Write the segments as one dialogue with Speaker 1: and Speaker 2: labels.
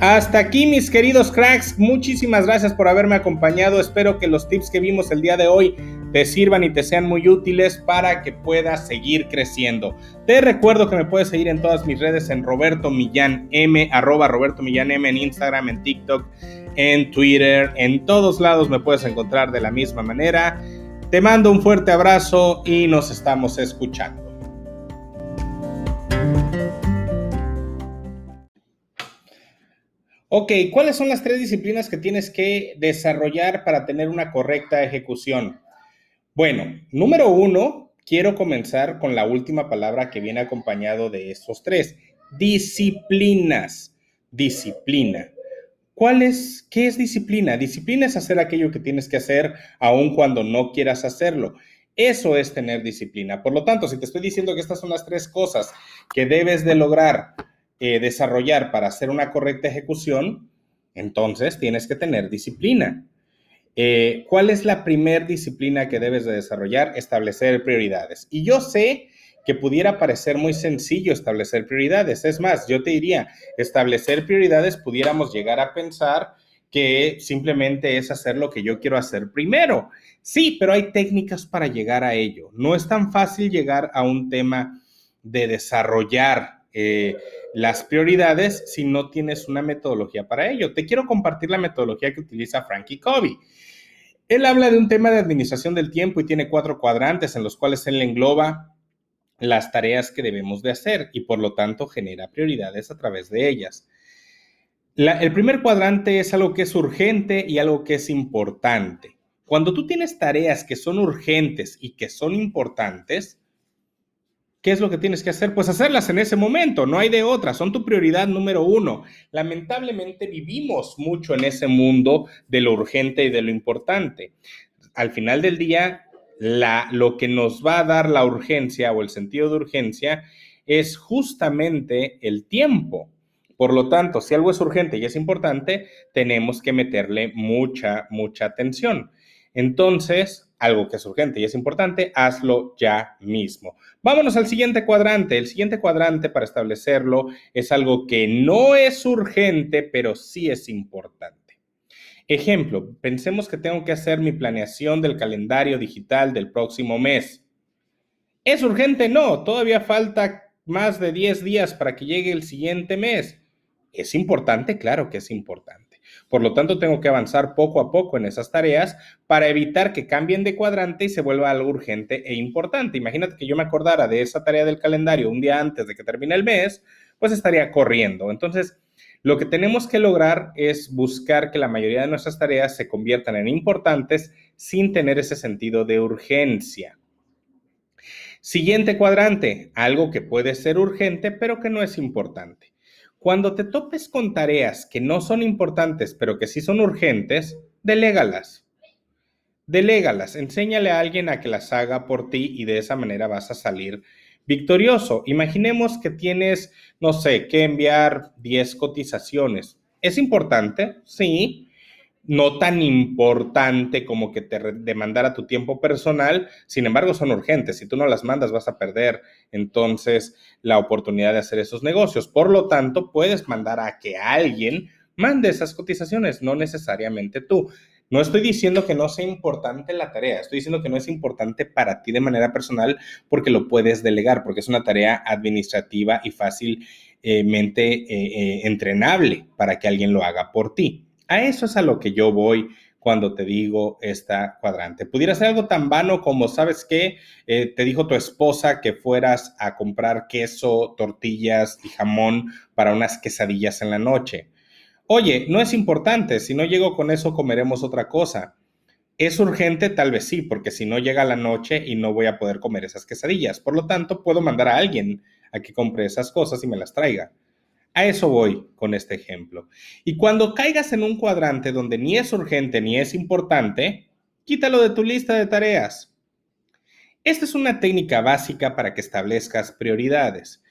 Speaker 1: Hasta aquí mis queridos cracks, muchísimas gracias por haberme acompañado. Espero que los tips que vimos el día de hoy te sirvan y te sean muy útiles para que puedas seguir creciendo. Te recuerdo que me puedes seguir en todas mis redes en Roberto Millán M, arroba en Instagram, en TikTok, en Twitter, en todos lados me puedes encontrar de la misma manera. Te mando un fuerte abrazo y nos estamos escuchando. Ok, ¿cuáles son las tres disciplinas que tienes que desarrollar para tener una correcta ejecución? Bueno, número uno, quiero comenzar con la última palabra que viene acompañado de estos tres, disciplinas. Disciplina. ¿Cuál es, qué es disciplina? Disciplina es hacer aquello que tienes que hacer aun cuando no quieras hacerlo. Eso es tener disciplina. Por lo tanto, si te estoy diciendo que estas son las tres cosas que debes de lograr eh, desarrollar para hacer una correcta ejecución, entonces tienes que tener disciplina. Eh, ¿Cuál es la primer disciplina que debes de desarrollar? Establecer prioridades. Y yo sé que pudiera parecer muy sencillo establecer prioridades. Es más, yo te diría, establecer prioridades pudiéramos llegar a pensar que simplemente es hacer lo que yo quiero hacer primero. Sí, pero hay técnicas para llegar a ello. No es tan fácil llegar a un tema de desarrollar eh, las prioridades si no tienes una metodología para ello. Te quiero compartir la metodología que utiliza Frankie Covey. Él habla de un tema de administración del tiempo y tiene cuatro cuadrantes en los cuales él engloba las tareas que debemos de hacer y por lo tanto genera prioridades a través de ellas. el primer cuadrante es algo que es urgente y algo que es importante. Cuando tú tienes tareas que son urgentes y que son importantes, ¿Qué es lo que tienes que hacer? Pues hacerlas en ese momento, no hay de otra, son tu prioridad número uno. Lamentablemente vivimos mucho en ese mundo de lo urgente y de lo importante. Al final del día, la, lo que nos va a dar la urgencia o el sentido de urgencia es justamente el tiempo. Por lo tanto, si algo es urgente y es importante, tenemos que meterle mucha, mucha atención. Entonces, algo que es urgente y es importante, hazlo ya mismo. Vámonos al siguiente cuadrante. El siguiente cuadrante para establecerlo es algo que no es urgente, pero sí es importante. Ejemplo, pensemos que tengo que hacer mi planeación del calendario digital del próximo mes. ¿Es urgente? No, todavía falta más de 10 días para que llegue el siguiente mes. ¿Es importante? Claro que es importante. Por lo tanto, tengo que avanzar poco a poco en esas tareas para evitar que cambien de cuadrante y se vuelva algo urgente e importante. Imagínate que yo me acordara de esa tarea del calendario un día antes de que termine el mes, pues estaría corriendo. Entonces, lo que tenemos que lograr es buscar que la mayoría de nuestras tareas se conviertan en importantes sin tener ese sentido de urgencia. Siguiente cuadrante, algo que puede ser urgente, pero que no es importante. Cuando te topes con tareas que no son importantes, pero que sí son urgentes, delégalas. Delégalas, enséñale a alguien a que las haga por ti y de esa manera vas a salir victorioso. Imaginemos que tienes, no sé, que enviar 10 cotizaciones. ¿Es importante? Sí, no tan importante como que te demandara tu tiempo personal, sin embargo son urgentes. Si tú no las mandas vas a perder entonces la oportunidad de hacer esos negocios. Por lo tanto, puedes mandar a que alguien mande esas cotizaciones, no necesariamente tú. No estoy diciendo que no sea importante la tarea, estoy diciendo que no es importante para ti de manera personal porque lo puedes delegar, porque es una tarea administrativa y fácilmente eh, eh, entrenable para que alguien lo haga por ti. A eso es a lo que yo voy cuando te digo esta cuadrante. Pudiera ser algo tan vano como, ¿sabes qué? Eh, te dijo tu esposa que fueras a comprar queso, tortillas y jamón para unas quesadillas en la noche. Oye, no es importante, si no llego con eso comeremos otra cosa. ¿Es urgente? Tal vez sí, porque si no llega la noche y no voy a poder comer esas quesadillas. Por lo tanto, puedo mandar a alguien a que compre esas cosas y me las traiga. A eso voy con este ejemplo. Y cuando caigas en un cuadrante donde ni es urgente ni es importante, quítalo de tu lista de tareas. Esta es una técnica básica para que establezcas prioridades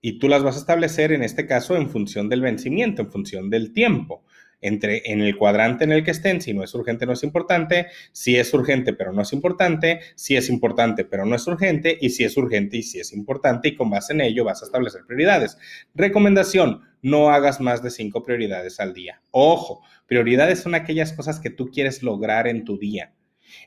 Speaker 1: y tú las vas a establecer en este caso en función del vencimiento, en función del tiempo. Entre en el cuadrante en el que estén, si no es urgente, no es importante, si es urgente, pero no es importante, si es importante, pero no es urgente, y si es urgente y si es importante, y con base en ello vas a establecer prioridades. Recomendación, no hagas más de cinco prioridades al día. Ojo, prioridades son aquellas cosas que tú quieres lograr en tu día.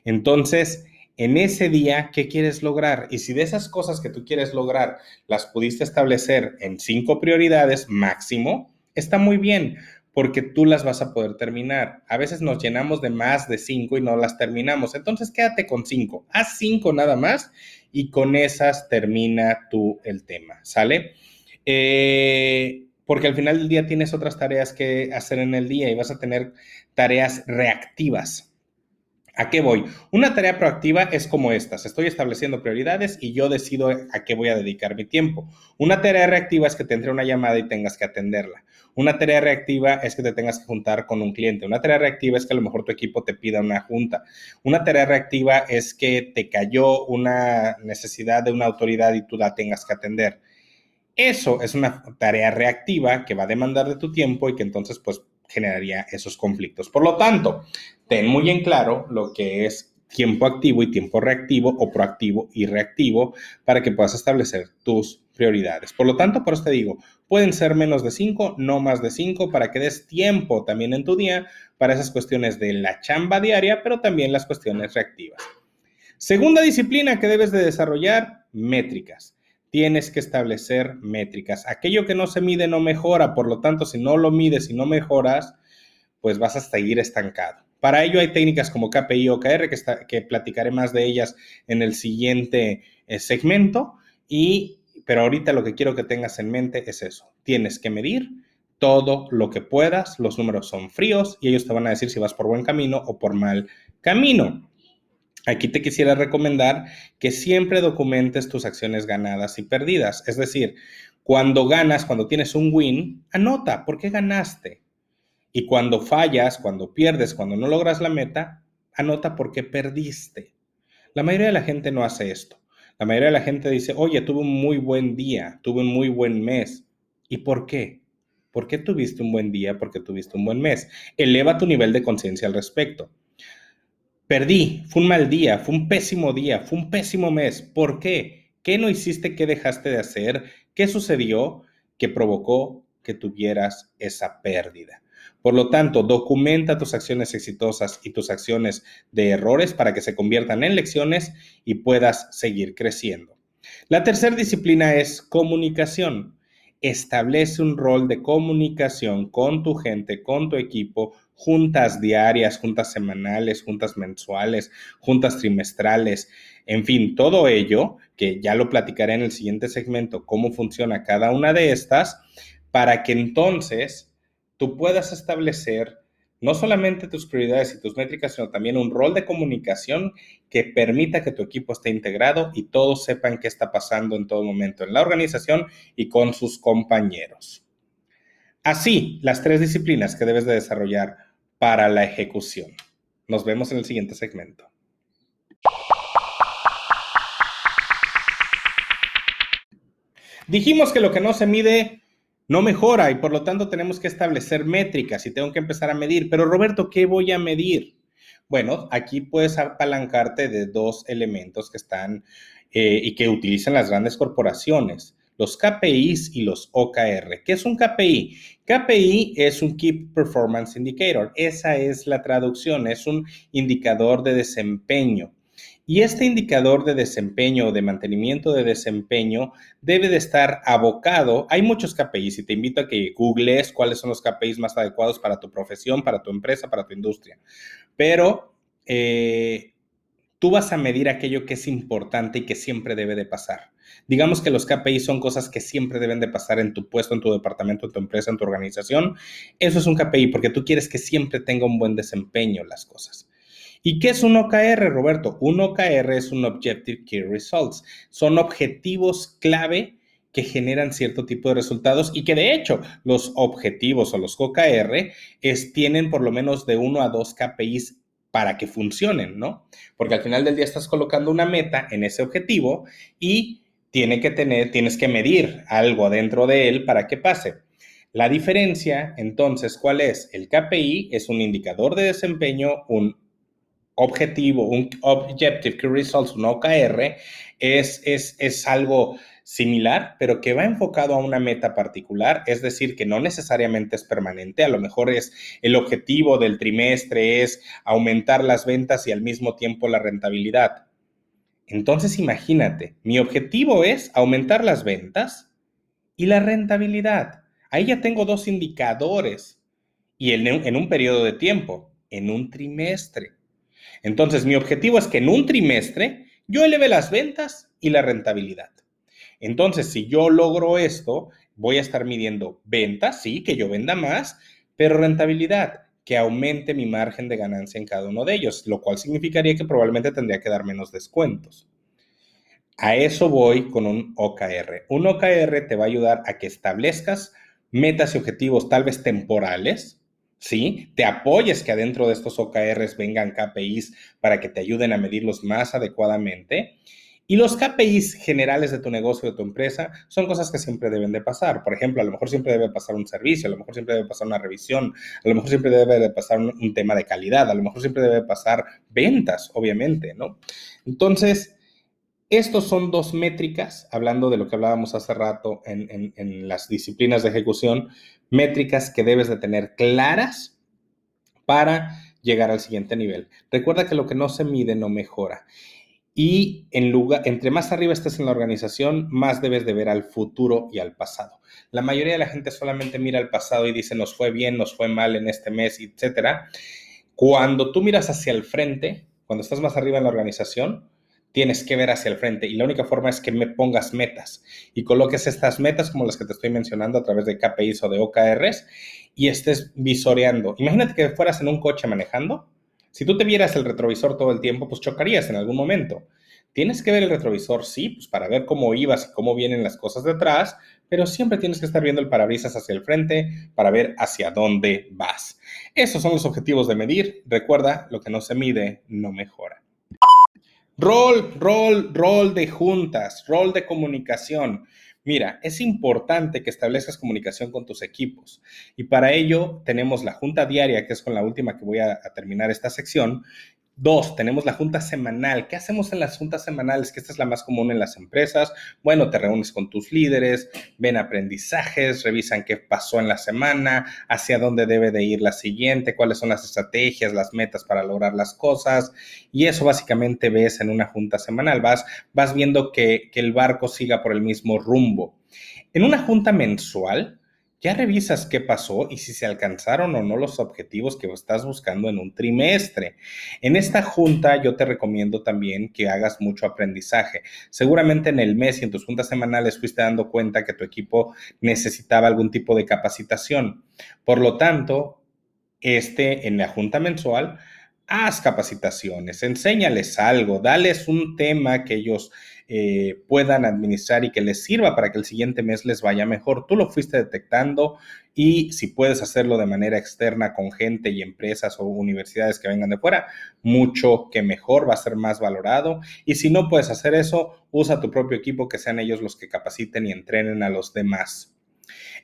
Speaker 1: Entonces, en ese día, ¿qué quieres lograr? Y si de esas cosas que tú quieres lograr las pudiste establecer en cinco prioridades máximo, está muy bien, porque tú las vas a poder terminar. A veces nos llenamos de más de cinco y no las terminamos. Entonces, quédate con cinco. Haz cinco nada más y con esas termina tú el tema, ¿sale? Eh, porque al final del día tienes otras tareas que hacer en el día y vas a tener tareas reactivas. ¿A qué voy? Una tarea proactiva es como estas. Estoy estableciendo prioridades y yo decido a qué voy a dedicar mi tiempo. Una tarea reactiva es que te entre una llamada y tengas que atenderla. Una tarea reactiva es que te tengas que juntar con un cliente. Una tarea reactiva es que a lo mejor tu equipo te pida una junta. Una tarea reactiva es que te cayó una necesidad de una autoridad y tú la tengas que atender. Eso es una tarea reactiva que va a demandar de tu tiempo y que entonces pues generaría esos conflictos. Por lo tanto, ten muy en claro lo que es tiempo activo y tiempo reactivo o proactivo y reactivo para que puedas establecer tus prioridades. Por lo tanto, por eso te digo, pueden ser menos de cinco, no más de cinco, para que des tiempo también en tu día para esas cuestiones de la chamba diaria, pero también las cuestiones reactivas. Segunda disciplina que debes de desarrollar, métricas tienes que establecer métricas. Aquello que no se mide no mejora, por lo tanto, si no lo mides y no mejoras, pues vas a seguir estancado. Para ello hay técnicas como KPI o que, que platicaré más de ellas en el siguiente eh, segmento, y, pero ahorita lo que quiero que tengas en mente es eso. Tienes que medir todo lo que puedas, los números son fríos y ellos te van a decir si vas por buen camino o por mal camino. Aquí te quisiera recomendar que siempre documentes tus acciones ganadas y perdidas. Es decir, cuando ganas, cuando tienes un win, anota por qué ganaste. Y cuando fallas, cuando pierdes, cuando no logras la meta, anota por qué perdiste. La mayoría de la gente no hace esto. La mayoría de la gente dice, oye, tuve un muy buen día, tuve un muy buen mes. ¿Y por qué? ¿Por qué tuviste un buen día? Porque tuviste un buen mes. Eleva tu nivel de conciencia al respecto. Perdí, fue un mal día, fue un pésimo día, fue un pésimo mes. ¿Por qué? ¿Qué no hiciste? ¿Qué dejaste de hacer? ¿Qué sucedió que provocó que tuvieras esa pérdida? Por lo tanto, documenta tus acciones exitosas y tus acciones de errores para que se conviertan en lecciones y puedas seguir creciendo. La tercera disciplina es comunicación. Establece un rol de comunicación con tu gente, con tu equipo, juntas diarias, juntas semanales, juntas mensuales, juntas trimestrales, en fin, todo ello, que ya lo platicaré en el siguiente segmento, cómo funciona cada una de estas, para que entonces tú puedas establecer no solamente tus prioridades y tus métricas, sino también un rol de comunicación que permita que tu equipo esté integrado y todos sepan qué está pasando en todo momento en la organización y con sus compañeros. Así, las tres disciplinas que debes de desarrollar para la ejecución. Nos vemos en el siguiente segmento. Dijimos que lo que no se mide no mejora y por lo tanto tenemos que establecer métricas y tengo que empezar a medir. Pero Roberto, ¿qué voy a medir? Bueno, aquí puedes apalancarte de dos elementos que están eh, y que utilizan las grandes corporaciones los KPIs y los OKR. ¿Qué es un KPI? KPI es un Key Performance Indicator. Esa es la traducción, es un indicador de desempeño. Y este indicador de desempeño o de mantenimiento de desempeño debe de estar abocado. Hay muchos KPIs y te invito a que googlees cuáles son los KPIs más adecuados para tu profesión, para tu empresa, para tu industria. Pero eh, tú vas a medir aquello que es importante y que siempre debe de pasar. Digamos que los KPI son cosas que siempre deben de pasar en tu puesto, en tu departamento, en tu empresa, en tu organización. Eso es un KPI porque tú quieres que siempre tenga un buen desempeño las cosas. ¿Y qué es un OKR, Roberto? Un OKR es un Objective Key Results. Son objetivos clave que generan cierto tipo de resultados y que de hecho los objetivos o los OKR tienen por lo menos de uno a dos KPIs para que funcionen, ¿no? Porque al final del día estás colocando una meta en ese objetivo y tiene que tener, tienes que medir algo dentro de él para que pase. La diferencia, entonces, ¿cuál es? El KPI es un indicador de desempeño, un objetivo, un Objective Key Results, un OKR, es, es, es algo similar, pero que va enfocado a una meta particular, es decir, que no necesariamente es permanente, a lo mejor es el objetivo del trimestre es aumentar las ventas y al mismo tiempo la rentabilidad. Entonces imagínate, mi objetivo es aumentar las ventas y la rentabilidad. Ahí ya tengo dos indicadores y en, en un periodo de tiempo, en un trimestre. Entonces mi objetivo es que en un trimestre yo eleve las ventas y la rentabilidad. Entonces, si yo logro esto, voy a estar midiendo ventas, sí, que yo venda más, pero rentabilidad, que aumente mi margen de ganancia en cada uno de ellos, lo cual significaría que probablemente tendría que dar menos descuentos. A eso voy con un OKR. Un OKR te va a ayudar a que establezcas metas y objetivos tal vez temporales, ¿sí? Te apoyes que adentro de estos OKRs vengan KPIs para que te ayuden a medirlos más adecuadamente y los KPIs generales de tu negocio, de tu empresa, son cosas que siempre deben de pasar. Por ejemplo, a lo mejor siempre debe pasar un servicio, a lo mejor siempre debe pasar una revisión, a lo mejor siempre debe de pasar un, tema de calidad, a lo mejor siempre debe pasar ventas, obviamente, ¿no? Entonces, estos son dos métricas, hablando de lo que hablábamos hace rato en, en las disciplinas de ejecución, métricas que debes de tener claras para llegar al siguiente nivel. Recuerda que lo que no se mide no mejora. Y en lugar, entre más arriba estés en la organización, más debes de ver al futuro y al pasado. La mayoría de la gente solamente mira al pasado y dice nos fue bien, nos fue mal en este mes, etc. Cuando tú miras hacia el frente, cuando estás más arriba en la organización, tienes que ver hacia el frente y la única forma es que me pongas metas y coloques estas metas como las que te estoy mencionando a través de KPIs o de OKRs y estés visoreando. Imagínate que fueras en un coche manejando si tú te vieras el retrovisor todo el tiempo, pues chocarías en algún momento. Tienes que ver el retrovisor, sí, pues para ver cómo ibas y cómo vienen las cosas detrás, pero siempre tienes que estar viendo el parabrisas hacia el frente para ver hacia dónde vas. Esos son los objetivos de medir. Recuerda, lo que no se mide no mejora. Rol, rol, rol de juntas, rol de comunicación. Mira, es importante que establezcas comunicación con tus equipos. Y para ello tenemos la junta diaria, que es con la última que voy a, terminar esta sección, Dos, tenemos la junta semanal. ¿Qué hacemos en las juntas semanales? Que esta es la más común en las empresas. Bueno, te reúnes con tus líderes, ven aprendizajes, revisan qué pasó en la semana, hacia dónde debe de ir la siguiente, cuáles son las estrategias, las metas para lograr las cosas. Y eso básicamente ves en una junta semanal. Vas, vas viendo que, que el barco siga por el mismo rumbo. En una junta mensual, ya revisas qué pasó y si se alcanzaron o no los objetivos que estás buscando en un trimestre. En esta junta yo te recomiendo también que hagas mucho aprendizaje. Seguramente en el mes y en tus juntas semanales fuiste dando cuenta que tu equipo necesitaba algún tipo de capacitación. Por lo tanto, este en la junta mensual, haz capacitaciones, enséñales algo, dales un tema que ellos eh, puedan administrar y que les sirva para que el siguiente mes les vaya mejor. Tú lo fuiste detectando y si puedes hacerlo de manera externa con gente y empresas o universidades que vengan de fuera, mucho que mejor, va a ser más valorado. Y si no puedes hacer eso, usa tu propio equipo, que sean ellos los que capaciten y entrenen a los demás.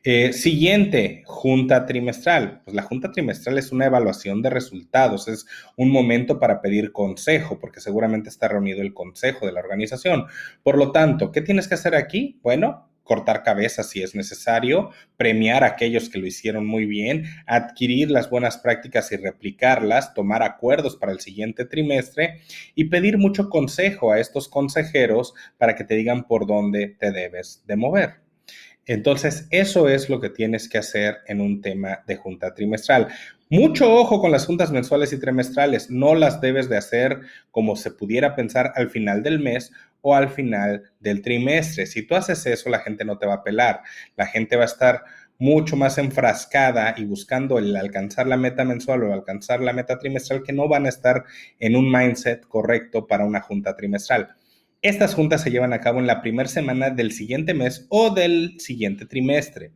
Speaker 1: Eh, siguiente, junta trimestral. Pues la junta trimestral es una evaluación de resultados, es un momento para pedir consejo, porque seguramente está reunido el consejo de la organización. Por lo tanto, ¿qué tienes que hacer aquí? Bueno, cortar cabezas si es necesario, premiar a aquellos que lo hicieron muy bien, adquirir las buenas prácticas y replicarlas, tomar acuerdos para el siguiente trimestre y pedir mucho consejo a estos consejeros para que te digan por dónde te debes de mover. Entonces, eso es lo que tienes que hacer en un tema de junta trimestral. Mucho ojo con las juntas mensuales y trimestrales. No las debes de hacer como se pudiera pensar al final del mes o al final del trimestre. Si tú haces eso, la gente no te va a pelar. La gente va a estar mucho más enfrascada y buscando el alcanzar la meta mensual o alcanzar la meta trimestral que no van a estar en un mindset correcto para una junta trimestral. Estas juntas se llevan a cabo en la primera semana del siguiente mes o del siguiente trimestre.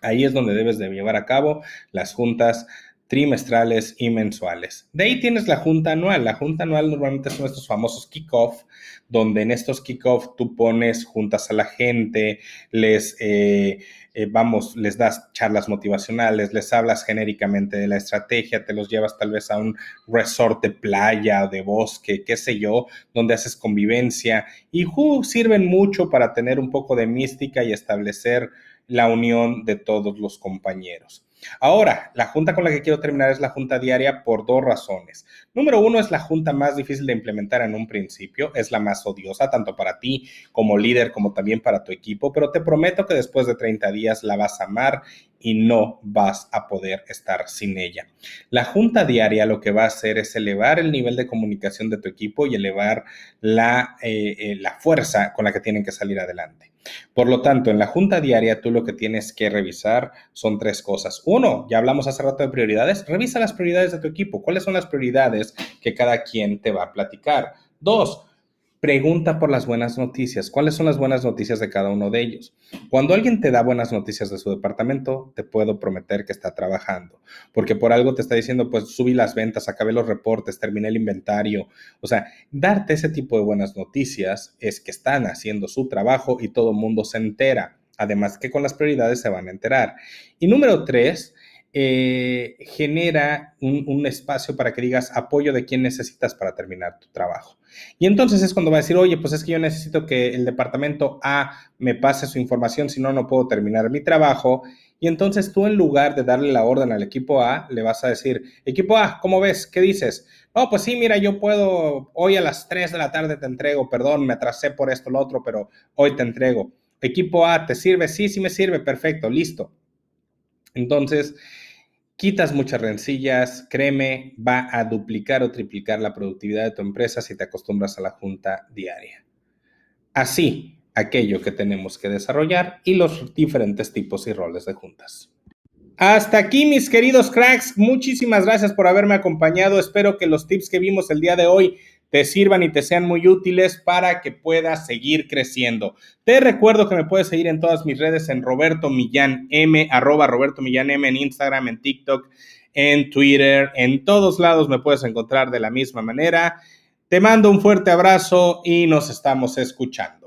Speaker 1: Ahí es donde debes de llevar a cabo las juntas trimestrales y mensuales. De ahí tienes la junta anual. La junta anual normalmente son estos famosos kickoff, donde en estos kickoff tú pones juntas a la gente, les, eh, eh, vamos, les das charlas motivacionales, les hablas genéricamente de la estrategia, te los llevas tal vez a un resort de playa o de bosque, qué sé yo, donde haces convivencia y sirven mucho para tener un poco de mística y establecer la unión de todos los compañeros. Ahora, la junta con la que quiero terminar es la junta diaria por dos razones. Número uno, es la junta más difícil de implementar en un principio, es la más odiosa, tanto para ti como líder, como también para tu equipo, pero te prometo que después de 30 días la vas a amar y no vas a poder estar sin ella. La junta diaria lo que va a hacer es elevar el nivel de comunicación de tu equipo y elevar la, eh, eh, la fuerza con la que tienen que salir adelante. Por lo tanto, en la junta diaria tú lo que tienes que revisar son tres cosas. Uno, ya hablamos hace rato de prioridades, revisa las prioridades de tu equipo. ¿Cuáles son las prioridades que cada quien te va a platicar? Dos, Pregunta por las buenas noticias. ¿Cuáles son las buenas noticias de cada uno de ellos? Cuando alguien te da buenas noticias de su departamento, te puedo prometer que está trabajando, porque por algo te está diciendo, pues subí las ventas, acabé los reportes, terminé el inventario. O sea, darte ese tipo de buenas noticias es que están haciendo su trabajo y todo el mundo se entera. Además que con las prioridades se van a enterar. Y número tres, eh, genera un, espacio para que digas apoyo de quién necesitas para terminar tu trabajo. Y entonces es cuando va a decir, oye, pues es que yo necesito que el departamento A me pase su información, si no, no puedo terminar mi trabajo. Y entonces tú en lugar de darle la orden al equipo A, le vas a decir, equipo A, ¿cómo ves? ¿Qué dices? Oh, pues sí, mira, yo puedo, hoy a las 3 de la tarde te entrego, perdón, me atrasé por esto, lo otro, pero hoy te entrego. Equipo A, ¿te sirve? Sí, sí me sirve, perfecto, listo. Entonces, quitas muchas rencillas, créeme, va a duplicar o triplicar la productividad de tu empresa si te acostumbras a la junta diaria. Así, aquello que tenemos que desarrollar y los diferentes tipos y roles de juntas. Hasta aquí, mis queridos cracks. Muchísimas gracias por haberme acompañado. Espero que los tips que vimos el día de hoy te sirvan y te sean muy útiles para que puedas seguir creciendo. Te recuerdo que me puedes seguir en todas mis redes en Roberto Millán M, arroba Roberto Millán M en Instagram, en TikTok, en Twitter, en todos lados me puedes encontrar de la misma manera. Te mando un fuerte abrazo y nos estamos escuchando.